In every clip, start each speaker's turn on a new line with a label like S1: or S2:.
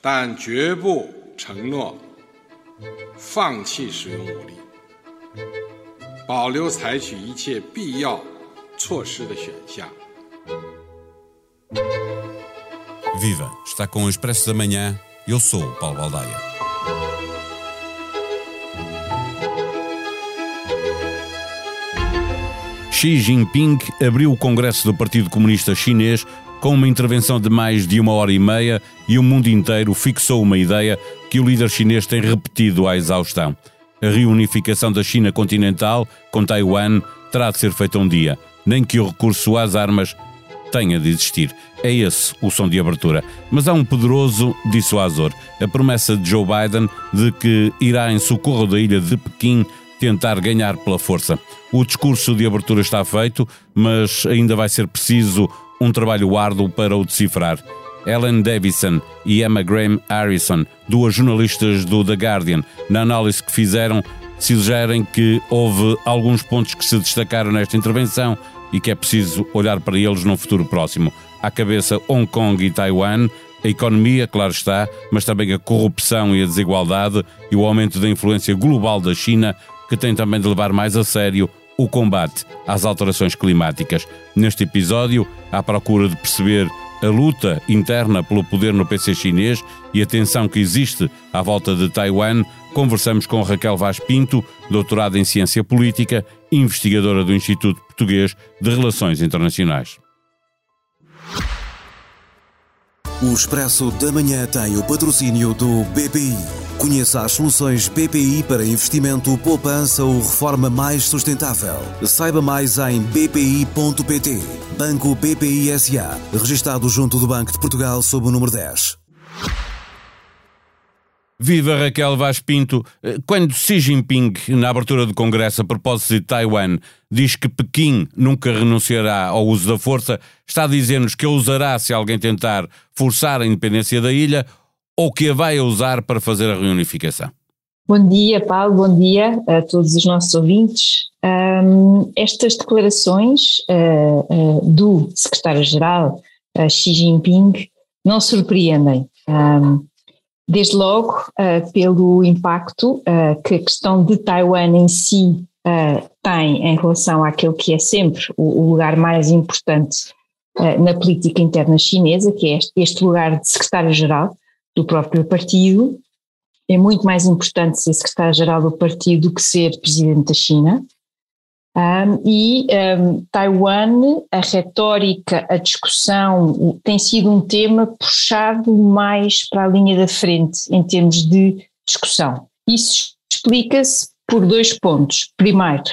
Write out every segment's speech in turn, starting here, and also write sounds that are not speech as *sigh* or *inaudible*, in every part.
S1: 但绝不承诺放弃使用武力，保留采取一切必要措施的选项。
S2: Viva! Está com o Expresso da Manhã. Eu sou o Paulo Baldaia. Xi Jinping abriu o Congresso do Partido Comunista Chinês com uma intervenção de mais de uma hora e meia e o mundo inteiro fixou uma ideia que o líder chinês tem repetido à exaustão. A reunificação da China continental com Taiwan terá de ser feita um dia, nem que o recurso às armas tenha de existir. É esse o som de abertura. Mas há um poderoso dissuasor, a promessa de Joe Biden de que irá em socorro da ilha de Pequim tentar ganhar pela força. O discurso de abertura está feito, mas ainda vai ser preciso um trabalho árduo para o decifrar. Ellen Davison e Emma Graham Harrison, duas jornalistas do The Guardian, na análise que fizeram, sugerem que houve alguns pontos que se destacaram nesta intervenção e que é preciso olhar para eles num futuro próximo. À cabeça Hong Kong e Taiwan, a economia, claro está, mas também a corrupção e a desigualdade e o aumento da influência global da China, que tem também de levar mais a sério o combate às alterações climáticas. Neste episódio, à procura de perceber a luta interna pelo poder no PC chinês e a tensão que existe à volta de Taiwan, conversamos com Raquel Vaz Pinto, doutorada em Ciência Política, investigadora do Instituto Português de Relações Internacionais.
S3: O Expresso da Manhã tem o patrocínio do BPI. Conheça as soluções BPI para investimento, poupança ou reforma mais sustentável. Saiba mais em bpi.pt. Banco BPI SA. Registado junto do Banco de Portugal sob o número 10.
S2: Viva Raquel Vaz Pinto. Quando Xi Jinping, na abertura do Congresso a propósito de Taiwan, diz que Pequim nunca renunciará ao uso da força, está a dizer-nos que a usará se alguém tentar forçar a independência da ilha ou que a vai usar para fazer a reunificação?
S4: Bom dia, Paulo, bom dia a todos os nossos ouvintes. Um, estas declarações uh, uh, do secretário-geral uh, Xi Jinping não surpreendem. Um, desde logo pelo impacto que a questão de Taiwan em si tem em relação àquele que é sempre o, o lugar mais importante na política interna chinesa, que é este, este lugar de secretário-geral do próprio partido. É muito mais importante ser secretário-geral do partido do que ser presidente da China. Um, e um, Taiwan, a retórica, a discussão tem sido um tema puxado mais para a linha da frente em termos de discussão. Isso explica-se por dois pontos. Primeiro,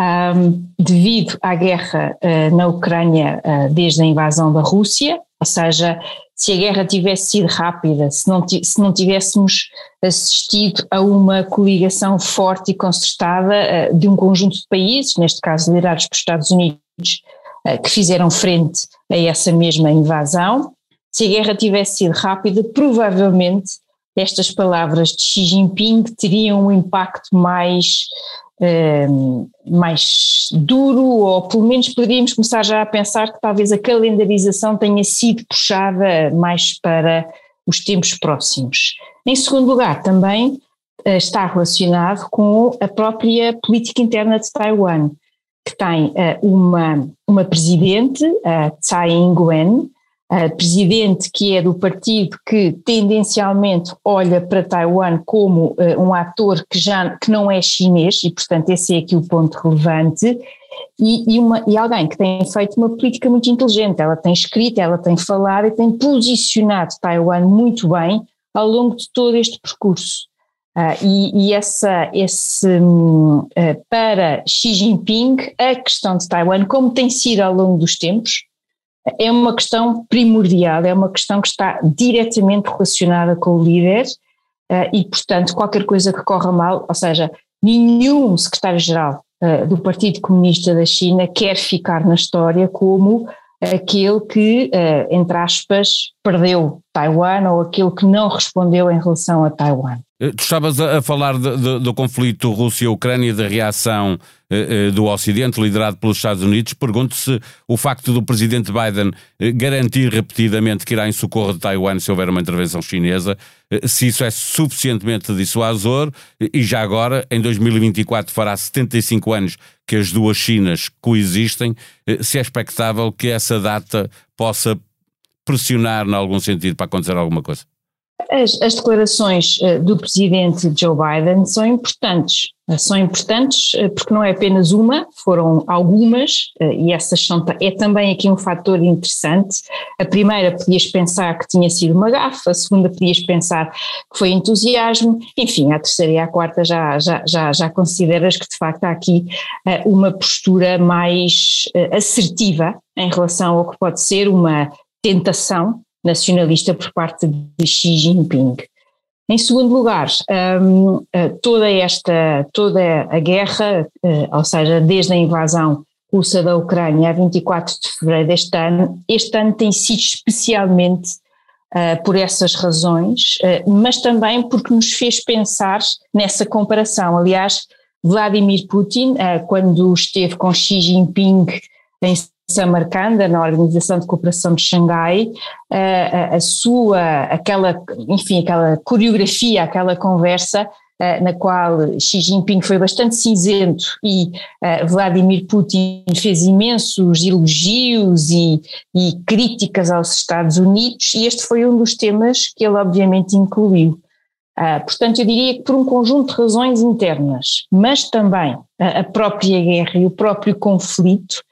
S4: um, devido à guerra uh, na Ucrânia uh, desde a invasão da Rússia, ou seja, se a guerra tivesse sido rápida, se não, se não tivéssemos assistido a uma coligação forte e concertada uh, de um conjunto de países, neste caso liderados pelos Estados Unidos, que fizeram frente a essa mesma invasão, se a guerra tivesse sido rápida, provavelmente estas palavras de Xi Jinping teriam um impacto mais mais duro, ou pelo menos poderíamos começar já a pensar que talvez a calendarização tenha sido puxada mais para os tempos próximos. Em segundo lugar, também uh, está relacionado com a própria política interna de Taiwan, que tem uh, uma, uma presidente, a Tsai Ing-wen, presidente que é do partido que tendencialmente olha para Taiwan como uh, um ator que já que não é chinês e portanto esse é aqui o ponto relevante e, e, uma, e alguém que tem feito uma política muito inteligente, ela tem escrito, ela tem falado e tem posicionado Taiwan muito bem ao longo de todo este percurso. Uh, e, e essa, esse, um, para Xi Jinping, a questão de Taiwan, como tem sido ao longo dos tempos, é uma questão primordial, é uma questão que está diretamente relacionada com o líder uh, e, portanto, qualquer coisa que corra mal, ou seja, nenhum secretário-geral uh, do Partido Comunista da China quer ficar na história como aquele que, uh, entre aspas, perdeu Taiwan ou aquele que não respondeu em relação a Taiwan.
S2: Eh, tu estavas a, falar de, de, do conflito Rússia-Ucrânia da reação eh, eh, do Ocidente, liderado pelos Estados Unidos. Pergunto se o facto do presidente Biden eh, garantir repetidamente que irá em socorro de Taiwan se houver uma intervenção chinesa, se isso é suficientemente dissuasor e já agora, em 2024, fará 75 anos que as duas Chinas coexistem, se é expectável que essa data possa pressionar, em algum sentido, para acontecer alguma coisa.
S4: As, as, declarações uh, do presidente Joe Biden são importantes. Uh, são importantes uh, porque não é apenas uma, foram algumas, e essas são, é também aqui um fator interessante. A primeira podias pensar que tinha sido uma gafa, a segunda podias pensar que foi entusiasmo, enfim, a terceira e a quarta já, já, já, já consideras que de facto há aqui uma postura mais assertiva em relação ao que pode ser uma tentação nacionalista por parte de Xi Jinping. Em segundo lugar, um, eh, toda esta, toda a guerra, uh, ou seja, desde a invasão russa da Ucrânia a 24 de fevereiro deste ano, este ano tem sido especialmente uh, por essas razões, mas também porque nos fez pensar nessa comparação. Aliás, Vladimir Putin, quando esteve com Xi Jinping em Samarcanda, na Organização de Cooperação de Xangai, a, a sua, aquela, enfim, aquela coreografia, aquela conversa na qual Xi Jinping foi bastante cinzento e Vladimir Putin fez imensos elogios e, e, críticas aos Estados Unidos, e este foi um dos temas que ele obviamente incluiu. Uh, portanto, eu diria que por um conjunto de razões internas, mas também a própria guerra e o próprio conflito,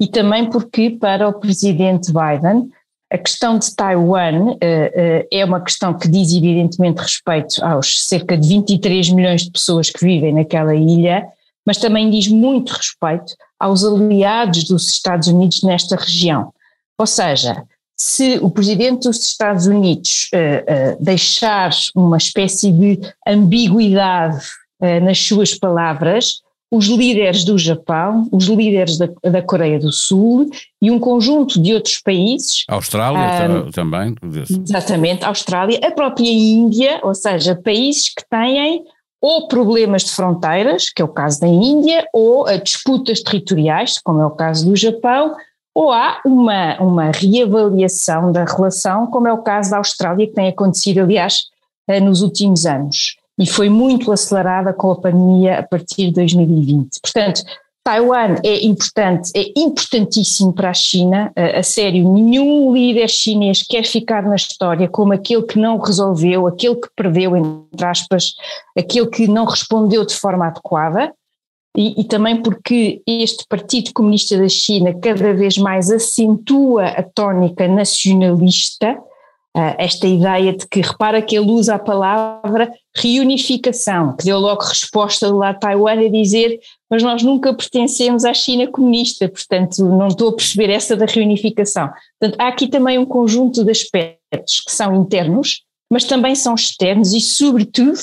S4: e também porque, para o presidente Biden, a questão de Taiwan uh, uh, é uma questão que diz evidentemente respeito aos cerca de 23 milhões de pessoas que vivem naquela ilha, mas também diz muito respeito aos aliados dos Estados Unidos nesta região. Ou seja, se o presidente dos Estados Unidos uh, deixar uma espécie de ambiguidade nas suas palavras, os líderes do Japão, os líderes da, da, Coreia do Sul e um conjunto de outros países.
S2: Austrália um, também.
S4: Exatamente, Austrália, a própria Índia, ou seja, países que têm ou problemas de fronteiras, que é o caso da Índia, ou disputas territoriais, como é o caso do Japão, ou há uma, uma reavaliação da relação, como é o caso da Austrália, que tem acontecido, aliás, eh, nos últimos anos e foi muito acelerada com a pandemia a partir de 2020. Portanto, Taiwan é importante, é importantíssimo para a China, a, a, sério, nenhum líder chinês quer ficar na história como aquele que não resolveu, aquele que perdeu, entre aspas, aquele que não respondeu de forma adequada, e, e também porque este Partido Comunista da China cada vez mais acentua a tónica nacionalista, esta ideia de que, repara que ele usa a palavra reunificação, que deu logo resposta lado de Taiwan a dizer, mas nós nunca pertencemos à China comunista, portanto não estou a perceber essa da reunificação. Portanto, há aqui também um conjunto de aspectos que são internos, mas também são externos e, sobretudo,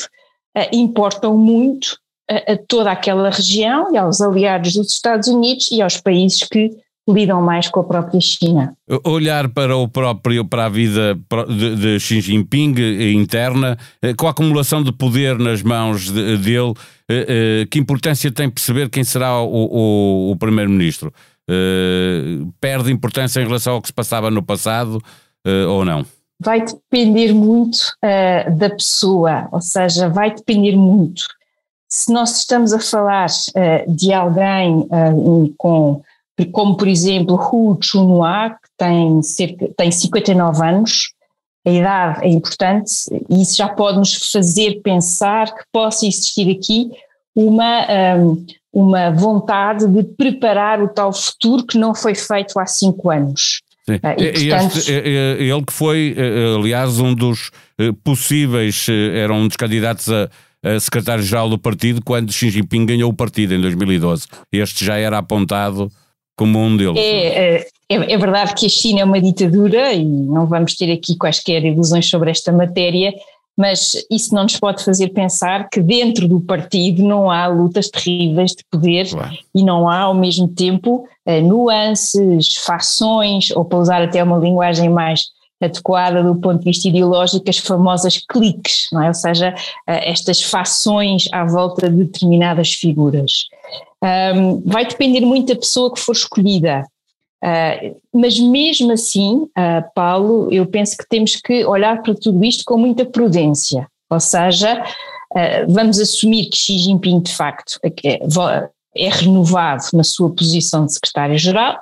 S4: uh, importam muito a, a toda aquela região e aos aliados dos Estados Unidos e aos países que lidam mais com a própria China.
S2: Olhar para o próprio, para a vida de, de Xi Jinping eh, interna, eh, com a acumulação de poder nas mãos de, dele, eh, que importância tem perceber quem será o, o, o primeiro-ministro? Perde importância em relação ao que se passava no passado ou não?
S4: Vai depender muito uh, da pessoa, ou seja, vai depender muito. Se nós estamos a falar uh, de alguém uh, com como por exemplo Hu Chunhua, que tem, cerca, tem 59 anos, a idade é importante e isso já pode nos fazer pensar que possa existir aqui uma, um, uma vontade de preparar o tal futuro que não foi feito há cinco anos.
S2: Sim. Ah, e, portanto... este, ele que foi, eh, aliás, um dos eh, possíveis, eh, era um dos candidatos a, a secretário-geral do partido quando Xi Jinping ganhou o partido em 2012. Este já era apontado como um deles.
S4: É, é, é, verdade que a China é uma ditadura e não vamos ter aqui quaisquer ilusões sobre esta matéria, mas isso não nos pode fazer pensar que dentro do partido não há lutas terríveis de poder claro. e não há ao mesmo tempo eh, nuances, fações, ou para usar até uma linguagem mais adequada do ponto de vista ideológico as famosas cliques, não é? ou seja, estas fações à volta de determinadas figuras. Um, vai depender muito da pessoa que for escolhida. Uh, mas mesmo assim, uh, Paulo, eu penso que temos que olhar para tudo isto com muita prudência. Ou seja, uh, vamos assumir que Xi Jinping, de facto, é, é renovado na sua posição de secretário-geral,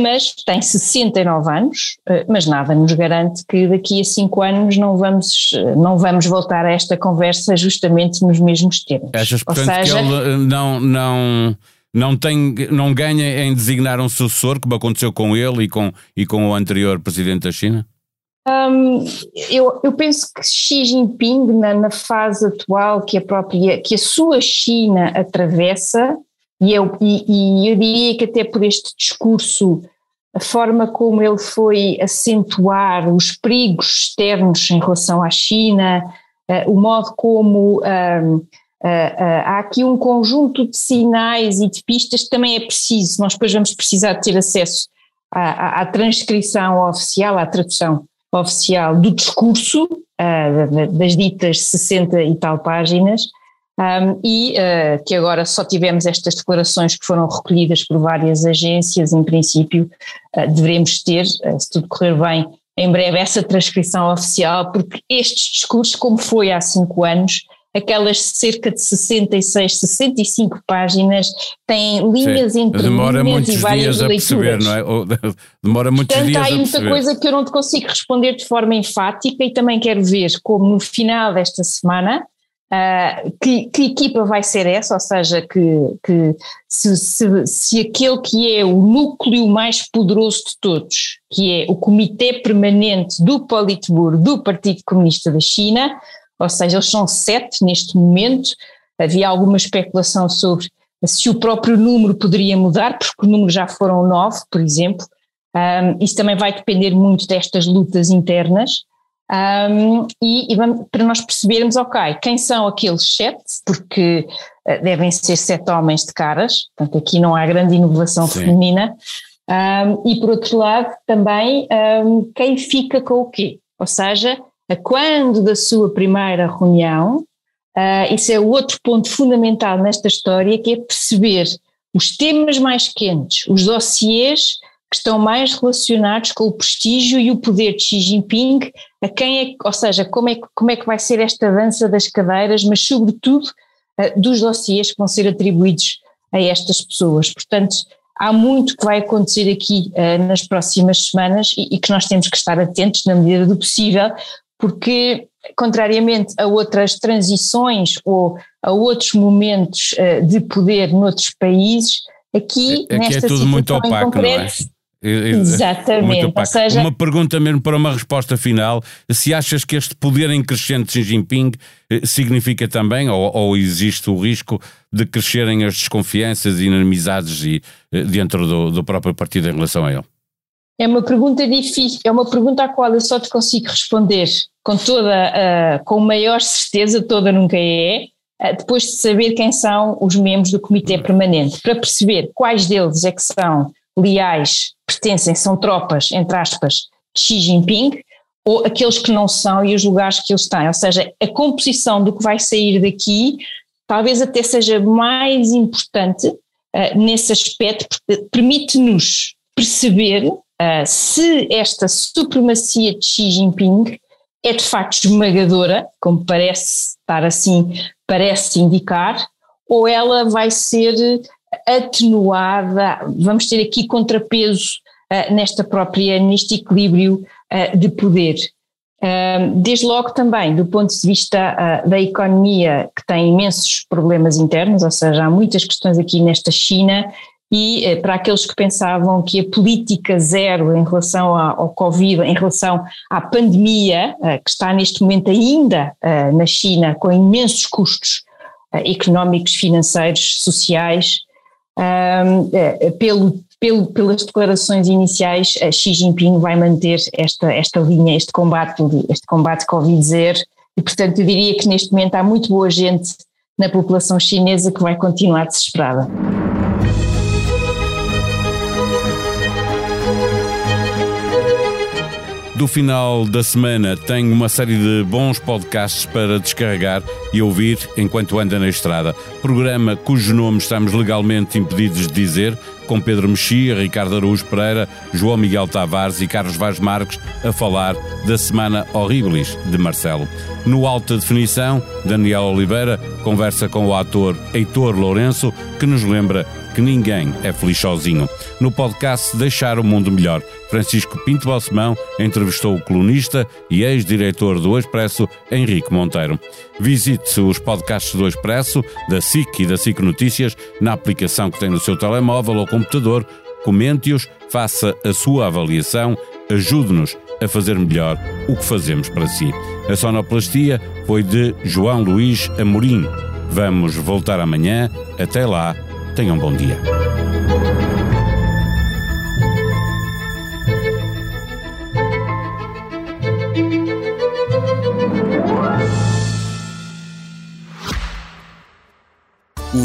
S4: mas tem 69 anos, mas nada nos garante que daqui a cinco anos não vamos, não vamos voltar a esta conversa justamente nos mesmos termos.
S2: Achas, portanto, seja, que ele não, não não, tem, não ganha em designar um sucessor, como aconteceu com ele e com, e com o anterior presidente da China?
S4: Eu, eu, penso que Xi Jinping, na, na, fase atual que a própria, que a sua China atravessa, e eu, e, e eu diria que até por este discurso, a forma como ele foi acentuar os perigos externos em relação à China, uh, o modo como um, Uh, uh, há aqui um conjunto de sinais e de pistas que também é preciso, nós depois vamos precisar de ter acesso à, à, à transcrição oficial, à tradução oficial do discurso, das ditas 60 e tal páginas, um, e que agora só tivemos estas declarações que foram recolhidas por várias agências, em princípio devemos ter, se tudo correr bem, em breve essa transcrição oficial, porque estes discursos, como foi há cinco anos, aquelas cerca de 66, 65 páginas, têm linhas Sim, entre demora linhas muitos e várias dias leituras. a perceber, não é? *laughs*
S2: Demora muitos
S4: Portanto,
S2: dias
S4: há
S2: aí
S4: muita coisa que eu não te consigo responder de forma enfática e também quero ver como no final desta semana Uh, que, que, equipa vai ser essa, ou seja, que, que se, se, se, aquele que é o núcleo mais poderoso de todos, que é o Comitê Permanente do Politburo do Partido Comunista da China, ou seja, eles são sete neste momento. Havia alguma especulação sobre se o próprio número poderia mudar, porque o número já foram nove, por exemplo. Um, isso também vai depender muito destas lutas internas. Um, e, e vamos, para nós percebermos, ok, quem são aqueles sete, porque uh, devem ser sete homens de caras, portanto aqui não há grande inovação Sim. feminina, um, e por outro lado também quem fica com o quê? Ou seja, a quando da sua primeira reunião, uh, isso é o outro ponto fundamental nesta história, que é perceber os temas mais quentes, os dossiês que estão mais relacionados com o prestígio e o poder de Xi Jinping, a quem é, ou seja, como é, como é que vai ser esta dança das cadeiras, mas sobretudo uh, dos dossiês que vão ser atribuídos a estas pessoas. Portanto, há muito que vai acontecer aqui uh, nas próximas semanas e, e, que nós temos que estar atentos na medida do possível, porque, contrariamente a outras transições ou a outros momentos uh, de poder noutros países, aqui,
S2: aqui
S4: nesta
S2: é tudo muito opaco, concreto,
S4: não é? Exatamente. Ou seja,
S2: uma pergunta mesmo para uma resposta final: se achas que este poder em crescente de Xi Jinping eh, significa também, ou, ou, existe o risco de crescerem as desconfianças e inimizades e, eh, dentro do, do próprio partido em relação a ele?
S4: É uma pergunta difícil, é uma pergunta à qual eu só te consigo responder com toda, uh, com maior certeza, toda nunca é, uh, depois de saber quem são os membros do Comitê Permanente, para perceber quais deles é que são leais, pertencem, são tropas, entre aspas, de Xi Jinping, ou aqueles que não são e os lugares que eles têm. Ou seja, a composição do que vai sair daqui talvez até seja mais importante uh, nesse aspecto, porque permite-nos perceber uh, se esta supremacia de Xi Jinping é de facto esmagadora, como parece estar assim, parece indicar, ou ela vai ser atenuada, vamos ter aqui contrapeso uh, nesta própria, neste equilíbrio uh, de poder. Uh, desde logo também, do ponto de vista da economia, que tem imensos problemas internos, ou seja, há muitas questões aqui nesta China e para aqueles que pensavam que a política zero em relação ao Covid, em relação à pandemia, que está neste momento ainda na China com imensos custos económicos, financeiros, sociais, ehm, pelo, pelo, pelas declarações iniciais, Xi Jinping vai manter esta, esta linha, este combate, este combate Covid zero, e portanto eu diria que neste momento há muito boa gente na população chinesa que vai continuar desesperada.
S2: Do final da semana tenho uma série de bons podcasts para descarregar e ouvir enquanto anda na estrada. Programa cujo nome estamos legalmente impedidos de dizer, com Pedro Mexia, Ricardo Araújo Pereira, João Miguel Tavares e Carlos Vaz Marques a falar da Semana Horribilis de Marcelo. No Alta Definição, Daniel Oliveira conversa com o ator Heitor Lourenço, que nos lembra que ninguém é feliz sozinho. No podcast Deixar o Mundo Melhor, Francisco Pinto Balsemão entrevistou o colunista e ex-diretor do Expresso, Henrique Monteiro. Visite os podcasts do Expresso, da SIC e da SIC Notícias na aplicação que tem no seu telemóvel ou computador, comente-os, faça a sua avaliação, ajude-nos a fazer melhor o que fazemos para si. A sonoplastia foi de João Luís Amorim. Vamos voltar amanhã. Até lá, tenham um bom dia.